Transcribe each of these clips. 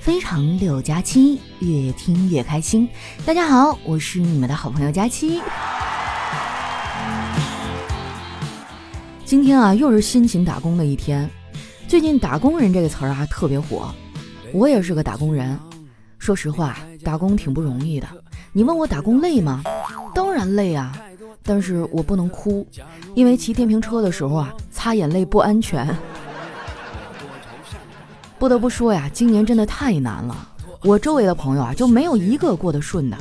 非常六加七，越听越开心。大家好，我是你们的好朋友佳期。今天啊，又是辛勤打工的一天。最近“打工人”这个词儿啊特别火，我也是个打工人。说实话，打工挺不容易的。你问我打工累吗？当然累啊，但是我不能哭，因为骑电瓶车的时候啊，擦眼泪不安全。不得不说呀，今年真的太难了。我周围的朋友啊，就没有一个过得顺的。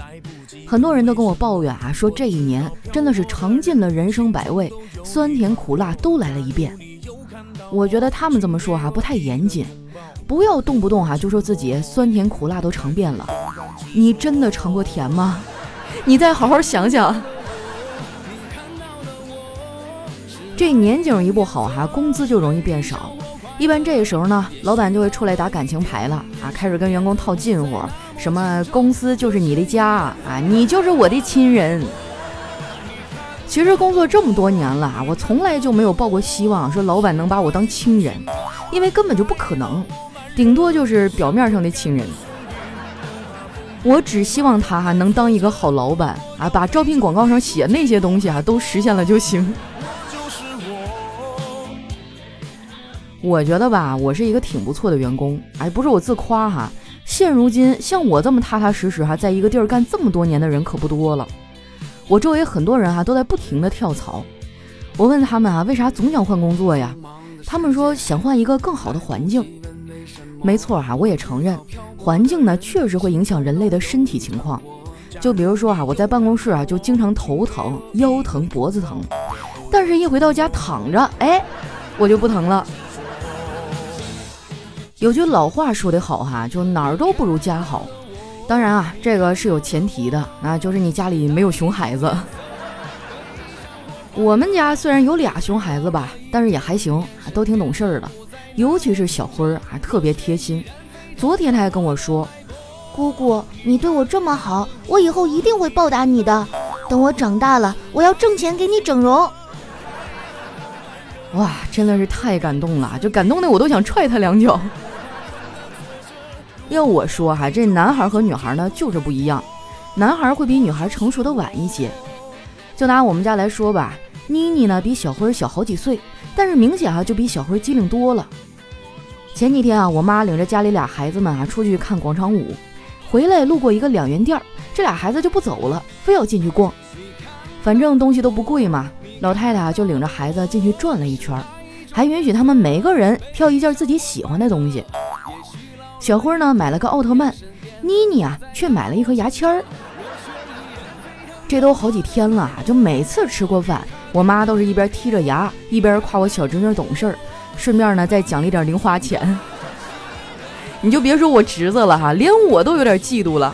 很多人都跟我抱怨啊，说这一年真的是尝尽了人生百味，酸甜苦辣都来了一遍。我觉得他们这么说哈不太严谨，不要动不动哈就说自己酸甜苦辣都尝遍了。你真的尝过甜吗？你再好好想想。这年景一不好哈，工资就容易变少。一般这个时候呢，老板就会出来打感情牌了啊，开始跟员工套近乎，什么公司就是你的家啊，你就是我的亲人。其实工作这么多年了啊，我从来就没有抱过希望说老板能把我当亲人，因为根本就不可能，顶多就是表面上的亲人。我只希望他哈能当一个好老板啊，把招聘广告上写那些东西啊都实现了就行。我觉得吧，我是一个挺不错的员工，哎，不是我自夸哈。现如今像我这么踏踏实实哈，在一个地儿干这么多年的人可不多了。我周围很多人哈都在不停的跳槽。我问他们啊，为啥总想换工作呀？他们说想换一个更好的环境。没错哈，我也承认，环境呢确实会影响人类的身体情况。就比如说啊，我在办公室啊就经常头疼、腰疼、脖子疼，但是一回到家躺着，哎，我就不疼了。有句老话说得好哈，就哪儿都不如家好。当然啊，这个是有前提的，那就是你家里没有熊孩子。我们家虽然有俩熊孩子吧，但是也还行，都挺懂事儿的。尤其是小辉儿，还特别贴心。昨天他还跟我说：“姑姑，你对我这么好，我以后一定会报答你的。等我长大了，我要挣钱给你整容。”哇，真的是太感动了，就感动的我都想踹他两脚。要我说哈，这男孩和女孩呢就是不一样，男孩会比女孩成熟的晚一些。就拿我们家来说吧，妮妮呢比小辉小好几岁，但是明显哈就比小辉机灵多了。前几天啊，我妈领着家里俩孩子们啊出去看广场舞，回来路过一个两元店，这俩孩子就不走了，非要进去逛。反正东西都不贵嘛，老太太就领着孩子进去转了一圈，还允许他们每个人挑一件自己喜欢的东西。小辉呢买了个奥特曼，妮妮啊却买了一盒牙签儿。这都好几天了，就每次吃过饭，我妈都是一边剔着牙，一边夸我小侄女懂事儿，顺便呢再奖励点零花钱。你就别说我侄子了哈，连我都有点嫉妒了。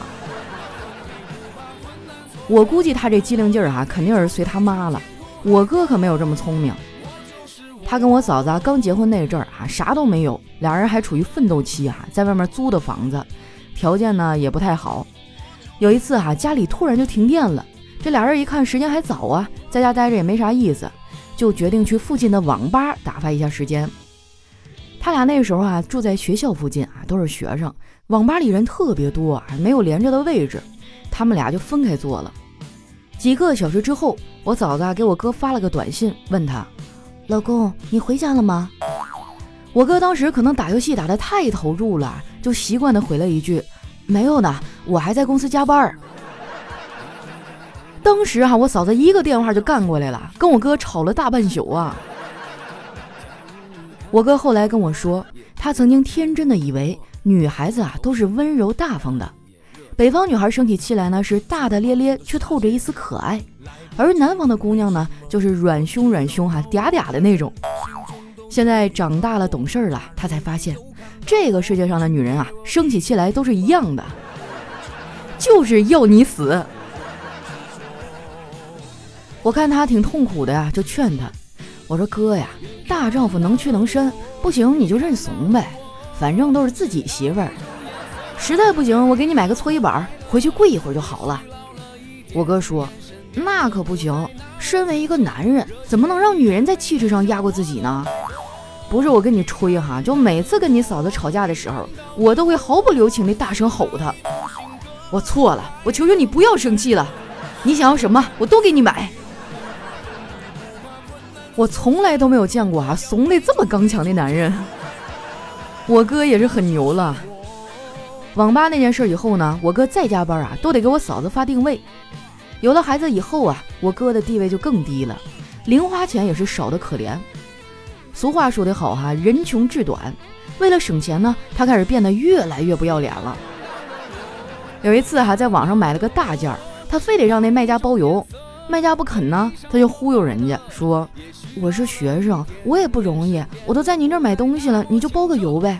我估计他这机灵劲儿哈，肯定是随他妈了。我哥可没有这么聪明。他跟我嫂子刚结婚那阵儿啊，啥都没有，俩人还处于奋斗期啊，在外面租的房子，条件呢也不太好。有一次哈，家里突然就停电了，这俩人一看时间还早啊，在家待着也没啥意思，就决定去附近的网吧打发一下时间。他俩那时候啊住在学校附近啊，都是学生，网吧里人特别多，啊，没有连着的位置，他们俩就分开坐了。几个小时之后，我嫂子给我哥发了个短信，问他。老公，你回家了吗？我哥当时可能打游戏打得太投入了，就习惯的回了一句：“没有呢，我还在公司加班。”当时哈，我嫂子一个电话就干过来了，跟我哥吵了大半宿啊。我哥后来跟我说，他曾经天真的以为女孩子啊都是温柔大方的，北方女孩生起气来呢是大大咧咧，却透着一丝可爱。而南方的姑娘呢，就是软凶软凶哈，嗲嗲的那种。现在长大了懂事了，她才发现，这个世界上的女人啊，生起气来都是一样的，就是要你死。我看她挺痛苦的呀，就劝她，我说哥呀，大丈夫能屈能伸，不行你就认怂呗，反正都是自己媳妇儿。实在不行，我给你买个搓衣板，回去跪一会儿就好了。我哥说。那可不行，身为一个男人，怎么能让女人在气质上压过自己呢？不是我跟你吹哈，就每次跟你嫂子吵架的时候，我都会毫不留情的大声吼她。我错了，我求求你不要生气了，你想要什么我都给你买。我从来都没有见过啊怂的这么刚强的男人。我哥也是很牛了。网吧那件事以后呢，我哥再加班啊都得给我嫂子发定位。有了孩子以后啊，我哥的地位就更低了，零花钱也是少得可怜。俗话说得好哈，人穷志短。为了省钱呢，他开始变得越来越不要脸了。有一次还在网上买了个大件儿，他非得让那卖家包邮，卖家不肯呢，他就忽悠人家说：“我是学生，我也不容易，我都在您这儿买东西了，你就包个邮呗。”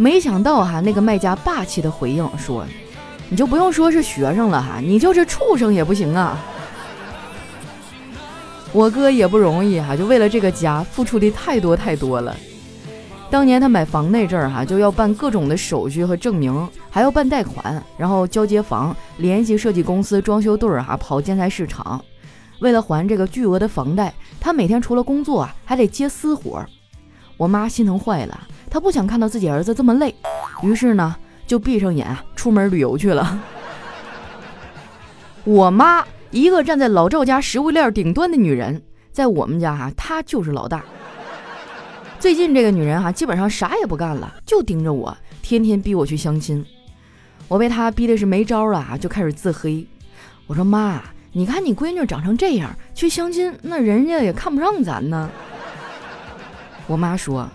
没想到哈，那个卖家霸气的回应说：“你就不用说是学生了哈，你就是畜生也不行啊。”我哥也不容易哈，就为了这个家付出的太多太多了。当年他买房那阵儿哈，就要办各种的手续和证明，还要办贷款，然后交接房，联系设计公司、装修队儿哈，跑建材市场。为了还这个巨额的房贷，他每天除了工作啊，还得接私活。我妈心疼坏了，他不想看到自己儿子这么累，于是呢，就闭上眼出门旅游去了。我妈。一个站在老赵家食物链顶端的女人，在我们家哈，她就是老大。最近这个女人哈，基本上啥也不干了，就盯着我，天天逼我去相亲。我被她逼的是没招了啊，就开始自黑。我说妈，你看你闺女长成这样，去相亲那人家也看不上咱呢。我妈说，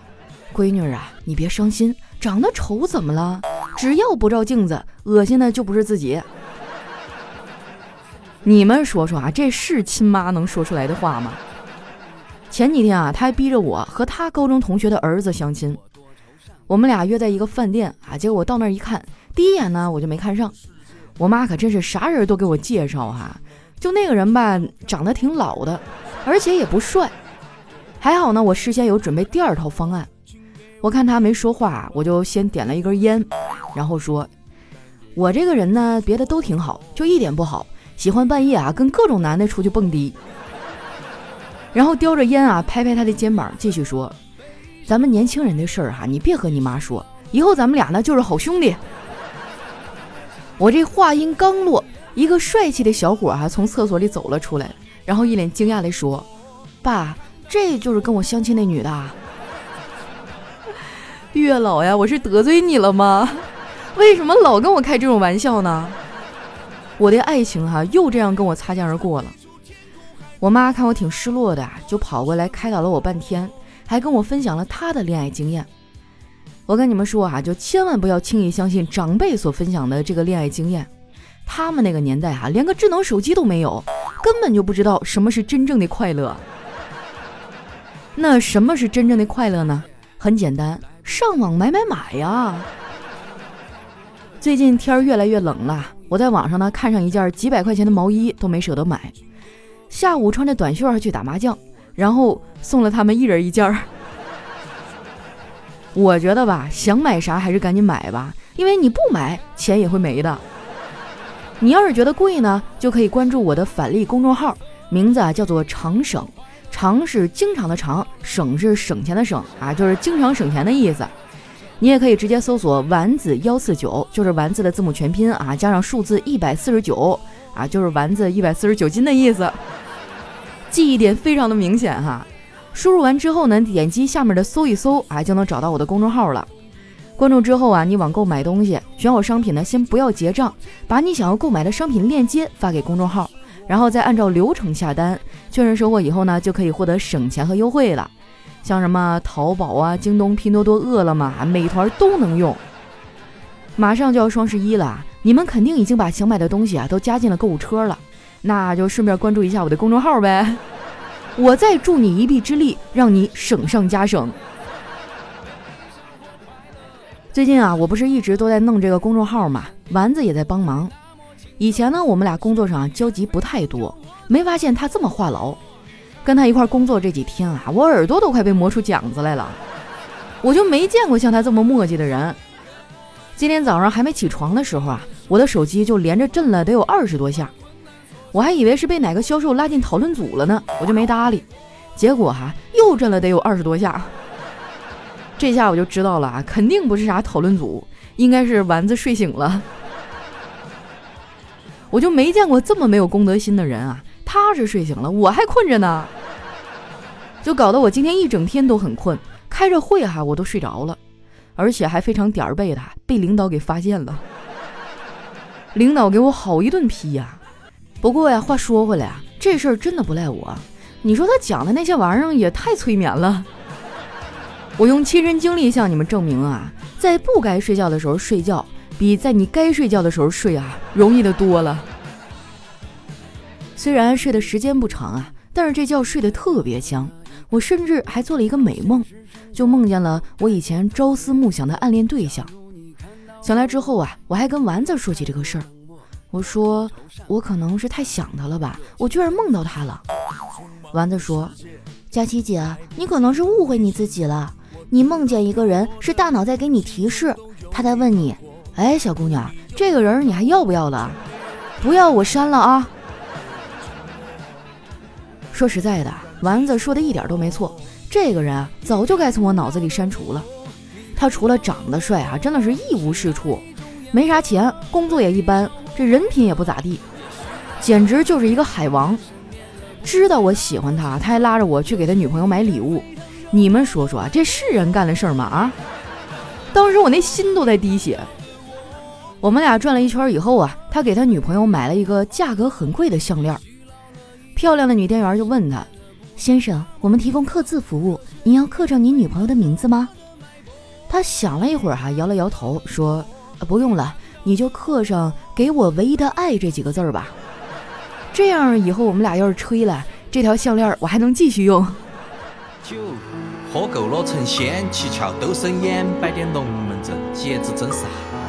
闺女啊，你别伤心，长得丑怎么了？只要不照镜子，恶心的就不是自己。你们说说啊，这是亲妈能说出来的话吗？前几天啊，他还逼着我和他高中同学的儿子相亲。我们俩约在一个饭店啊，结果我到那儿一看，第一眼呢我就没看上。我妈可真是啥人都给我介绍哈，就那个人吧，长得挺老的，而且也不帅。还好呢，我事先有准备第二套方案。我看他没说话，我就先点了一根烟，然后说：“我这个人呢，别的都挺好，就一点不好。”喜欢半夜啊，跟各种男的出去蹦迪，然后叼着烟啊，拍拍他的肩膀，继续说：“咱们年轻人的事儿哈，你别和你妈说，以后咱们俩呢就是好兄弟。”我这话音刚落，一个帅气的小伙啊从厕所里走了出来，然后一脸惊讶地说：“爸，这就是跟我相亲那女的。”啊月老呀，我是得罪你了吗？为什么老跟我开这种玩笑呢？我的爱情哈又这样跟我擦肩而过了。我妈看我挺失落的，就跑过来开导了我半天，还跟我分享了她的恋爱经验。我跟你们说啊，就千万不要轻易相信长辈所分享的这个恋爱经验。他们那个年代啊，连个智能手机都没有，根本就不知道什么是真正的快乐。那什么是真正的快乐呢？很简单，上网买买买呀。最近天儿越来越冷了。我在网上呢看上一件几百块钱的毛衣，都没舍得买。下午穿着短袖去打麻将，然后送了他们一人一件儿。我觉得吧，想买啥还是赶紧买吧，因为你不买钱也会没的。你要是觉得贵呢，就可以关注我的返利公众号，名字啊叫做常省，常是经常的常，省是省钱的省啊，就是经常省钱的意思。你也可以直接搜索丸子幺四九，就是丸子的字母全拼啊，加上数字一百四十九啊，就是丸子一百四十九斤的意思。记忆点非常的明显哈。输入完之后呢，点击下面的搜一搜啊，就能找到我的公众号了。关注之后啊，你网购买东西，选好商品呢，先不要结账，把你想要购买的商品链接发给公众号，然后再按照流程下单，确认收货以后呢，就可以获得省钱和优惠了。像什么淘宝啊、京东、拼多多、饿了么、美团都能用。马上就要双十一了，你们肯定已经把想买的东西啊都加进了购物车了，那就顺便关注一下我的公众号呗。我再助你一臂之力，让你省上加省。最近啊，我不是一直都在弄这个公众号嘛，丸子也在帮忙。以前呢，我们俩工作上交集不太多，没发现他这么话痨。跟他一块工作这几天啊，我耳朵都快被磨出茧子来了。我就没见过像他这么磨叽的人。今天早上还没起床的时候啊，我的手机就连着震了得有二十多下，我还以为是被哪个销售拉进讨论组了呢，我就没搭理。结果哈，又震了得有二十多下。这下我就知道了啊，肯定不是啥讨论组，应该是丸子睡醒了。我就没见过这么没有公德心的人啊！他是睡醒了，我还困着呢，就搞得我今天一整天都很困。开着会哈，我都睡着了，而且还非常点儿背的，被领导给发现了。领导给我好一顿批呀！不过呀，话说回来啊，这事儿真的不赖我。你说他讲的那些玩意儿也太催眠了。我用亲身经历向你们证明啊，在不该睡觉的时候睡觉，比在你该睡觉的时候睡啊容易的多了。虽然睡的时间不长啊，但是这觉睡得特别香。我甚至还做了一个美梦，就梦见了我以前朝思暮想的暗恋对象。醒来之后啊，我还跟丸子说起这个事儿。我说我可能是太想他了吧，我居然梦到他了。丸子说：“佳琪姐，你可能是误会你自己了。你梦见一个人，是大脑在给你提示，他在问你：哎，小姑娘，这个人你还要不要了？不要我删了啊。”说实在的，丸子说的一点都没错。这个人啊，早就该从我脑子里删除了。他除了长得帅啊，真的是一无是处，没啥钱，工作也一般，这人品也不咋地，简直就是一个海王。知道我喜欢他，他还拉着我去给他女朋友买礼物。你们说说，这是人干的事儿吗？啊！当时我那心都在滴血。我们俩转了一圈以后啊，他给他女朋友买了一个价格很贵的项链。漂亮的女店员就问他：“先生，我们提供刻字服务，您要刻上您女朋友的名字吗？”他想了一会儿，哈，摇了摇头，说：“不用了，你就刻上‘给我唯一的爱’这几个字儿吧。这样以后我们俩要是吹了，这条项链我还能继续用。”酒喝够了成仙，七窍都生烟，摆点龙门阵，节子真啥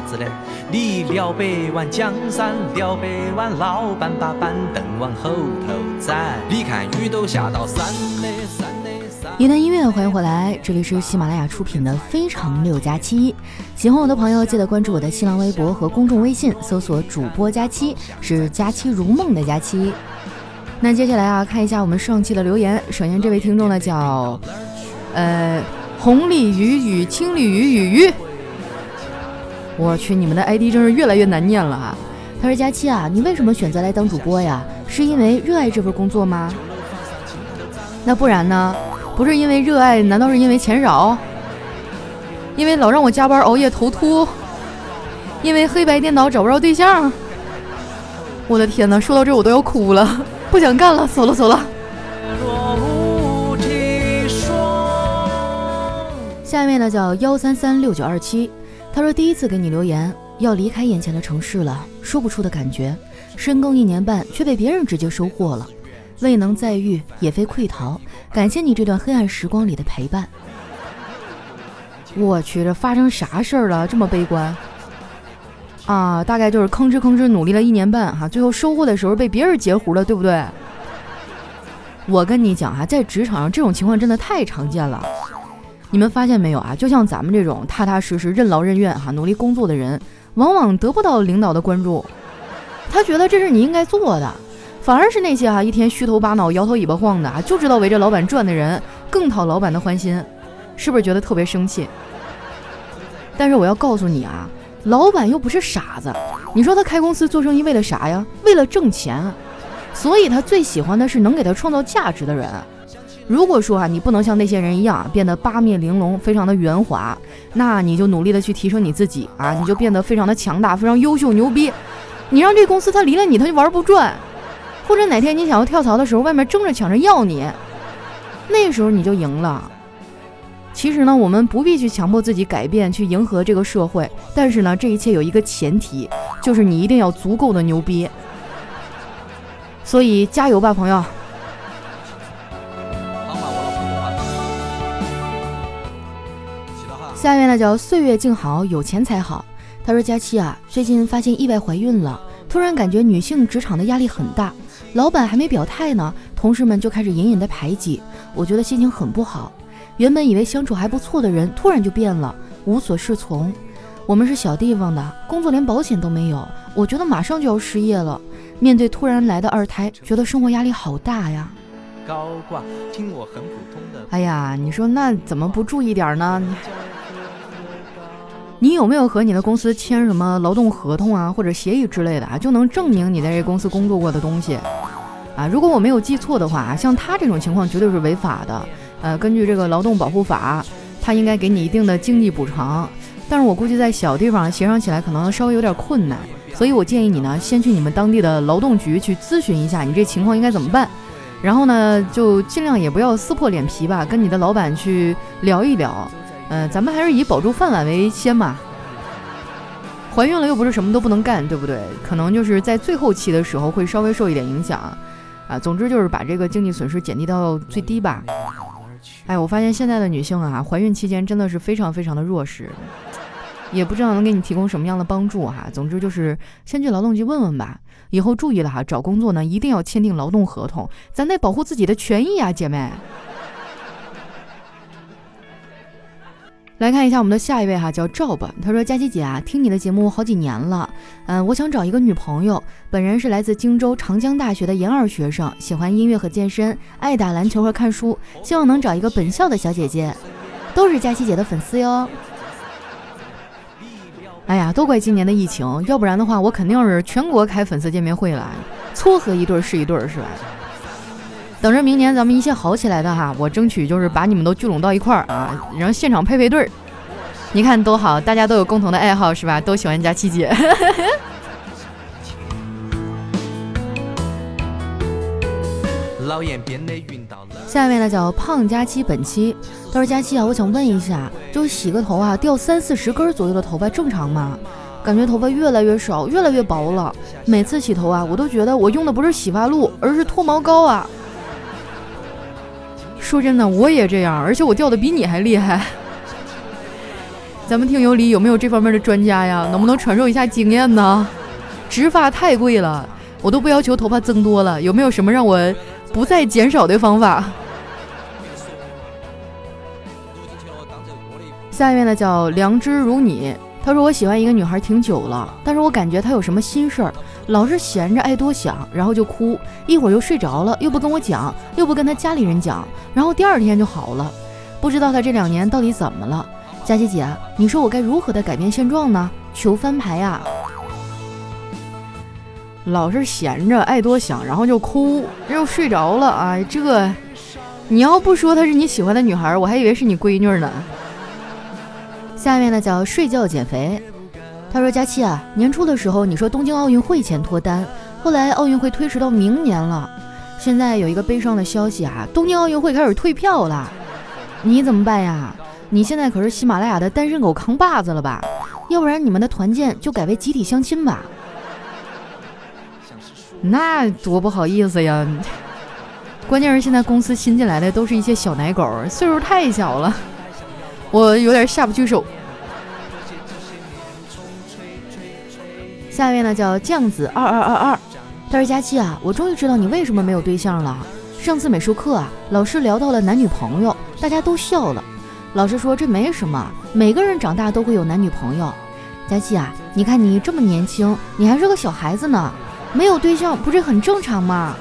子呢？你了百万江山，了百万老板把板凳往后头站。你看雨都下到山的山的山。一段音乐，欢迎回来，这里是喜马拉雅出品的《非常六加七》。喜欢我的朋友，记得关注我的新浪微博和公众微信，搜索主播佳期，是佳期如梦的佳期。那接下来啊，看一下我们上期的留言。首先这位听众呢叫，呃，红鲤鱼与青鲤鱼与鱼。我去，你们的 ID 真是越来越难念了啊。他说：“佳期啊，你为什么选择来当主播呀？是因为热爱这份工作吗？那不然呢？不是因为热爱，难道是因为钱少？因为老让我加班熬夜头秃？因为黑白颠倒找不着对象？我的天哪，说到这我都要哭了，不想干了，走了走了。下面呢叫幺三三六九二七。”他说：“第一次给你留言，要离开眼前的城市了，说不出的感觉。深耕一年半，却被别人直接收获了，未能再遇，也非溃逃。感谢你这段黑暗时光里的陪伴。”我去，这发生啥事儿了？这么悲观啊？大概就是吭哧吭哧努力了一年半，哈，最后收获的时候被别人截胡了，对不对？我跟你讲啊，在职场上这种情况真的太常见了。你们发现没有啊？就像咱们这种踏踏实实、任劳任怨、哈努力工作的人，往往得不到领导的关注。他觉得这是你应该做的，反而是那些哈一天虚头巴脑、摇头尾巴晃的啊，就知道围着老板转的人，更讨老板的欢心。是不是觉得特别生气？但是我要告诉你啊，老板又不是傻子。你说他开公司做生意为了啥呀？为了挣钱。所以他最喜欢的是能给他创造价值的人。如果说啊，你不能像那些人一样变得八面玲珑，非常的圆滑，那你就努力的去提升你自己啊，你就变得非常的强大，非常优秀牛逼。你让这公司他离了你他就玩不转，或者哪天你想要跳槽的时候，外面争着抢着要你，那时候你就赢了。其实呢，我们不必去强迫自己改变，去迎合这个社会，但是呢，这一切有一个前提，就是你一定要足够的牛逼。所以加油吧，朋友。下面呢叫岁月静好，有钱才好。他说：“佳期啊，最近发现意外怀孕了，突然感觉女性职场的压力很大，老板还没表态呢，同事们就开始隐隐的排挤，我觉得心情很不好。原本以为相处还不错的人，突然就变了，无所适从。我们是小地方的，工作连保险都没有，我觉得马上就要失业了。面对突然来的二胎，觉得生活压力好大呀。”高挂，听我很普通的哎呀，你说那怎么不注意点呢？你你有没有和你的公司签什么劳动合同啊，或者协议之类的啊，就能证明你在这公司工作过的东西啊？如果我没有记错的话，像他这种情况绝对是违法的。呃，根据这个劳动保护法，他应该给你一定的经济补偿。但是我估计在小地方协商起来可能稍微有点困难，所以我建议你呢，先去你们当地的劳动局去咨询一下，你这情况应该怎么办。然后呢，就尽量也不要撕破脸皮吧，跟你的老板去聊一聊。呃，咱们还是以保住饭碗为先嘛。怀孕了又不是什么都不能干，对不对？可能就是在最后期的时候会稍微受一点影响，啊，总之就是把这个经济损失减低到最低吧。哎，我发现现在的女性啊，怀孕期间真的是非常非常的弱势，也不知道能给你提供什么样的帮助哈。总之就是先去劳动局问问吧。以后注意了哈，找工作呢一定要签订劳动合同，咱得保护自己的权益啊，姐妹。来看一下我们的下一位哈，叫赵吧。他说：“佳琪姐啊，听你的节目好几年了，嗯，我想找一个女朋友。本人是来自荆州长江大学的研二学生，喜欢音乐和健身，爱打篮球和看书，希望能找一个本校的小姐姐，都是佳琪姐的粉丝哟。哎呀，都怪今年的疫情，要不然的话，我肯定是全国开粉丝见面会了，撮合一对是一对，是吧？等着明年咱们一切好起来的哈，我争取就是把你们都聚拢到一块儿啊，然后现场配配对儿。你看多好，大家都有共同的爱好是吧？都喜欢佳琪姐。下一位呢叫胖佳期本期，他说佳期啊，我想问一下，就是洗个头啊，掉三四十根左右的头发正常吗？感觉头发越来越少，越来越薄了。每次洗头啊，我都觉得我用的不是洗发露，而是脱毛膏啊。说真的，我也这样，而且我掉的比你还厉害。咱们听友里有没有这方面的专家呀？能不能传授一下经验呢？植发太贵了，我都不要求头发增多了，有没有什么让我不再减少的方法？下一位呢，叫良知如你。他说我喜欢一个女孩挺久了，但是我感觉她有什么心事儿，老是闲着爱多想，然后就哭，一会儿又睡着了，又不跟我讲，又不跟他家里人讲，然后第二天就好了。不知道他这两年到底怎么了？佳琪姐，你说我该如何的改变现状呢？求翻牌呀！老是闲着爱多想，然后就哭，又睡着了，哎，这你要不说她是你喜欢的女孩，我还以为是你闺女呢。下面呢叫睡觉减肥。他说：“佳期啊，年初的时候你说东京奥运会前脱单，后来奥运会推迟到明年了。现在有一个悲伤的消息啊，东京奥运会开始退票了。你怎么办呀？你现在可是喜马拉雅的单身狗扛把子了吧？要不然你们的团建就改为集体相亲吧。那多不好意思呀！关键是现在公司新进来的都是一些小奶狗，岁数太小了。”我有点下不去手。下一位呢叫酱子二二二二，他说佳期啊，我终于知道你为什么没有对象了。上次美术课啊，老师聊到了男女朋友，大家都笑了。老师说这没什么，每个人长大都会有男女朋友。佳期啊，你看你这么年轻，你还是个小孩子呢，没有对象不是很正常吗？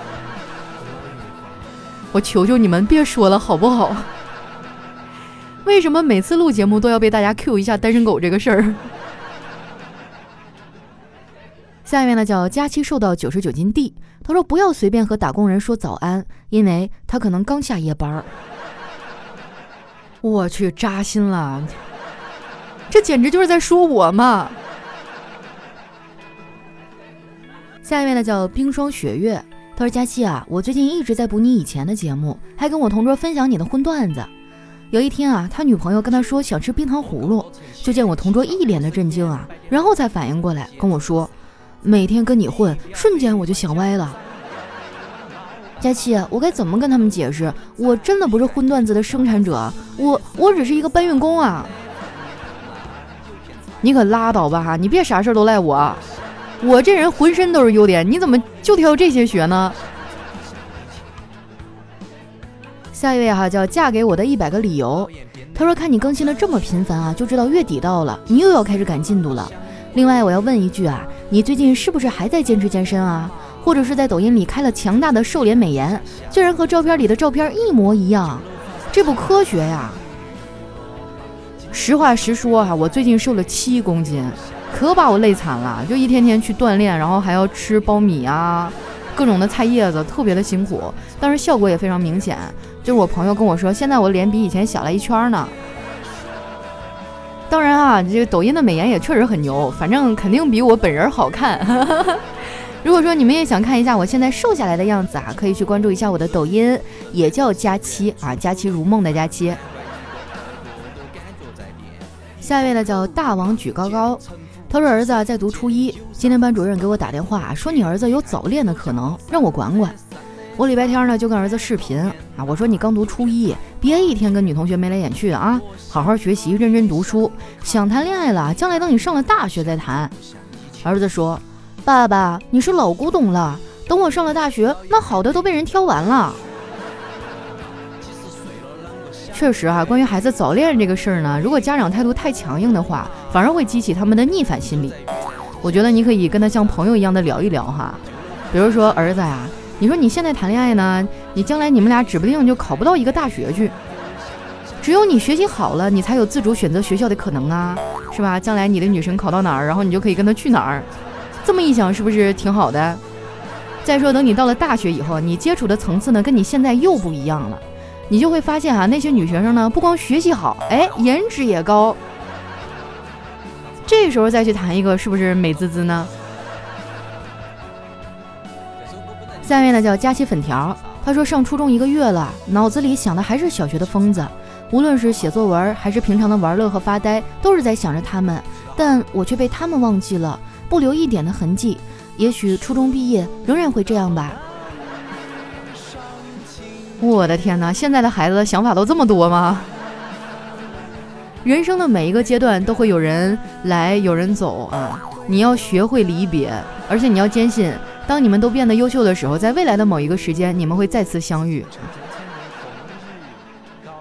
我求求你们别说了好不好？为什么每次录节目都要被大家 Q 一下单身狗这个事儿？下面呢叫佳期瘦到九十九斤 D，他说不要随便和打工人说早安，因为他可能刚下夜班儿。我去，扎心了，这简直就是在说我嘛！下一位呢叫冰霜雪月，他说佳期啊，我最近一直在补你以前的节目，还跟我同桌分享你的荤段子。有一天啊，他女朋友跟他说想吃冰糖葫芦，就见我同桌一脸的震惊啊，然后才反应过来跟我说：“每天跟你混，瞬间我就想歪了。”佳琪，我该怎么跟他们解释？我真的不是荤段子的生产者，我我只是一个搬运工啊！你可拉倒吧，你别啥事都赖我，我这人浑身都是优点，你怎么就挑这些学呢？下一位哈叫嫁给我的一百个理由，他说看你更新的这么频繁啊，就知道月底到了，你又要开始赶进度了。另外我要问一句啊，你最近是不是还在坚持健身啊？或者是在抖音里开了强大的瘦脸美颜，竟然和照片里的照片一模一样，这不科学呀！实话实说哈，我最近瘦了七公斤，可把我累惨了，就一天天去锻炼，然后还要吃苞米啊，各种的菜叶子，特别的辛苦，但是效果也非常明显。就是我朋友跟我说，现在我脸比以前小了一圈呢。当然啊，这个抖音的美颜也确实很牛，反正肯定比我本人好看。如果说你们也想看一下我现在瘦下来的样子啊，可以去关注一下我的抖音，也叫佳期啊，佳期如梦的佳期。下一位呢叫大王举高高，他说儿子在读初一，今天班主任给我打电话说你儿子有早恋的可能，让我管管。我礼拜天呢就跟儿子视频啊，我说你刚读初一，别一天跟女同学眉来眼去的啊，好好学习，认真读书。想谈恋爱了，将来等你上了大学再谈。儿子说。爸爸，你是老古董了。等我上了大学，那好的都被人挑完了。确实啊，关于孩子早恋这个事儿呢，如果家长态度太强硬的话，反而会激起他们的逆反心理。我觉得你可以跟他像朋友一样的聊一聊哈。比如说儿子呀，你说你现在谈恋爱呢，你将来你们俩指不定就考不到一个大学去。只有你学习好了，你才有自主选择学校的可能啊，是吧？将来你的女神考到哪儿，然后你就可以跟她去哪儿。这么一想，是不是挺好的？再说，等你到了大学以后，你接触的层次呢，跟你现在又不一样了。你就会发现啊，那些女学生呢，不光学习好，哎，颜值也高。这时候再去谈一个，是不是美滋滋呢？下面呢叫佳期粉条，他说上初中一个月了，脑子里想的还是小学的疯子，无论是写作文还是平常的玩乐和发呆，都是在想着他们，但我却被他们忘记了。不留一点的痕迹，也许初中毕业仍然会这样吧。我的天哪，现在的孩子想法都这么多吗？人生的每一个阶段都会有人来，有人走啊！你要学会离别，而且你要坚信，当你们都变得优秀的时候，在未来的某一个时间，你们会再次相遇。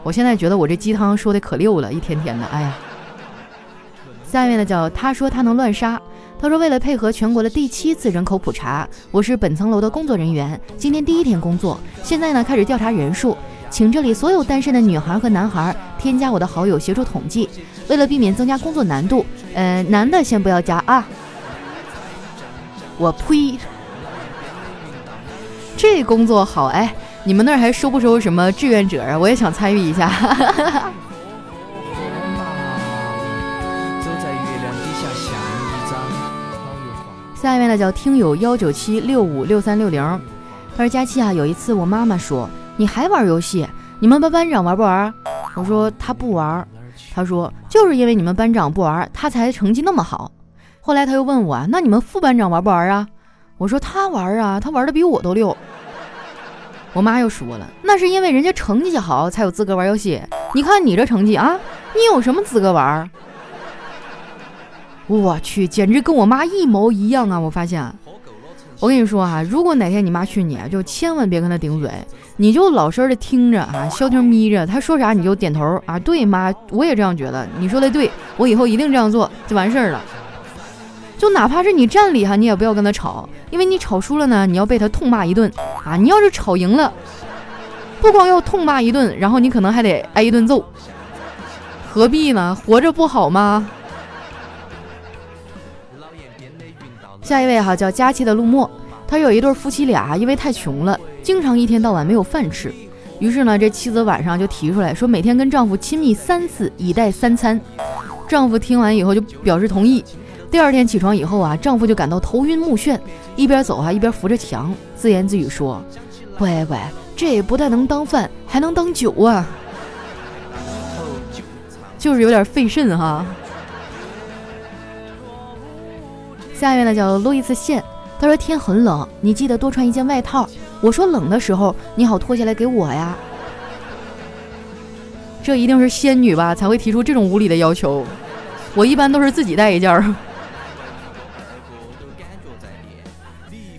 我现在觉得我这鸡汤说的可溜了，一天天的，哎呀。下面呢叫他说他能乱杀。他说：“为了配合全国的第七次人口普查，我是本层楼的工作人员，今天第一天工作，现在呢开始调查人数，请这里所有单身的女孩和男孩添加我的好友协助统计。为了避免增加工作难度，呃，男的先不要加啊。我呸！这工作好哎，你们那儿还收不收什么志愿者啊？我也想参与一下。”下一位呢叫听友幺九七六五六三六零，他说佳期啊，有一次我妈妈说你还玩游戏，你们班班长玩不玩？我说他不玩，他说就是因为你们班长不玩，他才成绩那么好。后来他又问我，那你们副班长玩不玩啊？我说他玩啊，他玩的比我都溜。我妈又说了，那是因为人家成绩好才有资格玩游戏，你看你这成绩啊，你有什么资格玩？我去，简直跟我妈一模一样啊！我发现，我跟你说啊，如果哪天你妈训你，就千万别跟她顶嘴，你就老实的听着啊，消停眯着，她说啥你就点头啊。对妈，我也这样觉得，你说的对，我以后一定这样做，就完事儿了。就哪怕是你占理哈，你也不要跟他吵，因为你吵输了呢，你要被他痛骂一顿啊。你要是吵赢了，不光要痛骂一顿，然后你可能还得挨一顿揍，何必呢？活着不好吗？下一位哈叫佳期的陆墨，他有一对夫妻俩，因为太穷了，经常一天到晚没有饭吃。于是呢，这妻子晚上就提出来说，每天跟丈夫亲密三次，以待三餐。丈夫听完以后就表示同意。第二天起床以后啊，丈夫就感到头晕目眩，一边走啊一边扶着墙，自言自语说：“乖乖，这也不但能当饭，还能当酒啊，就是有点费肾哈。”下一位呢叫路易斯线，他说天很冷，你记得多穿一件外套。我说冷的时候你好脱下来给我呀。这一定是仙女吧才会提出这种无理的要求。我一般都是自己带一件儿。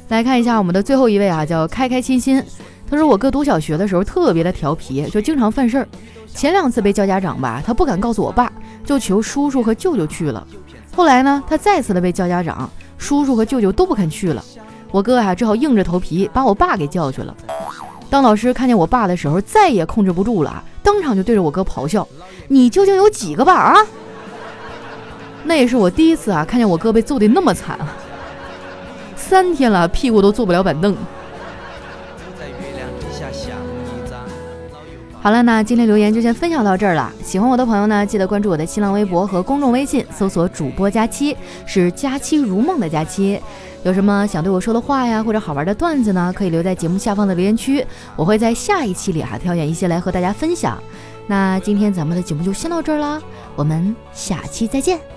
来看一下我们的最后一位啊，叫开开心心。他说我哥读小学的时候特别的调皮，就经常犯事儿。前两次被叫家长吧，他不敢告诉我爸，就求叔叔和舅舅去了。后来呢，他再次的被叫家长，叔叔和舅舅都不肯去了。我哥啊只好硬着头皮把我爸给叫去了。当老师看见我爸的时候，再也控制不住了，当场就对着我哥咆哮：“你究竟有几个爸啊？”那也是我第一次啊，看见我哥被揍得那么惨！三天了，屁股都坐不了板凳。好了，那今天留言就先分享到这儿了。喜欢我的朋友呢，记得关注我的新浪微博和公众微信，搜索“主播佳期”，是“佳期如梦”的佳期。有什么想对我说的话呀，或者好玩的段子呢，可以留在节目下方的留言区，我会在下一期里啊挑选一些来和大家分享。那今天咱们的节目就先到这儿啦，我们下期再见。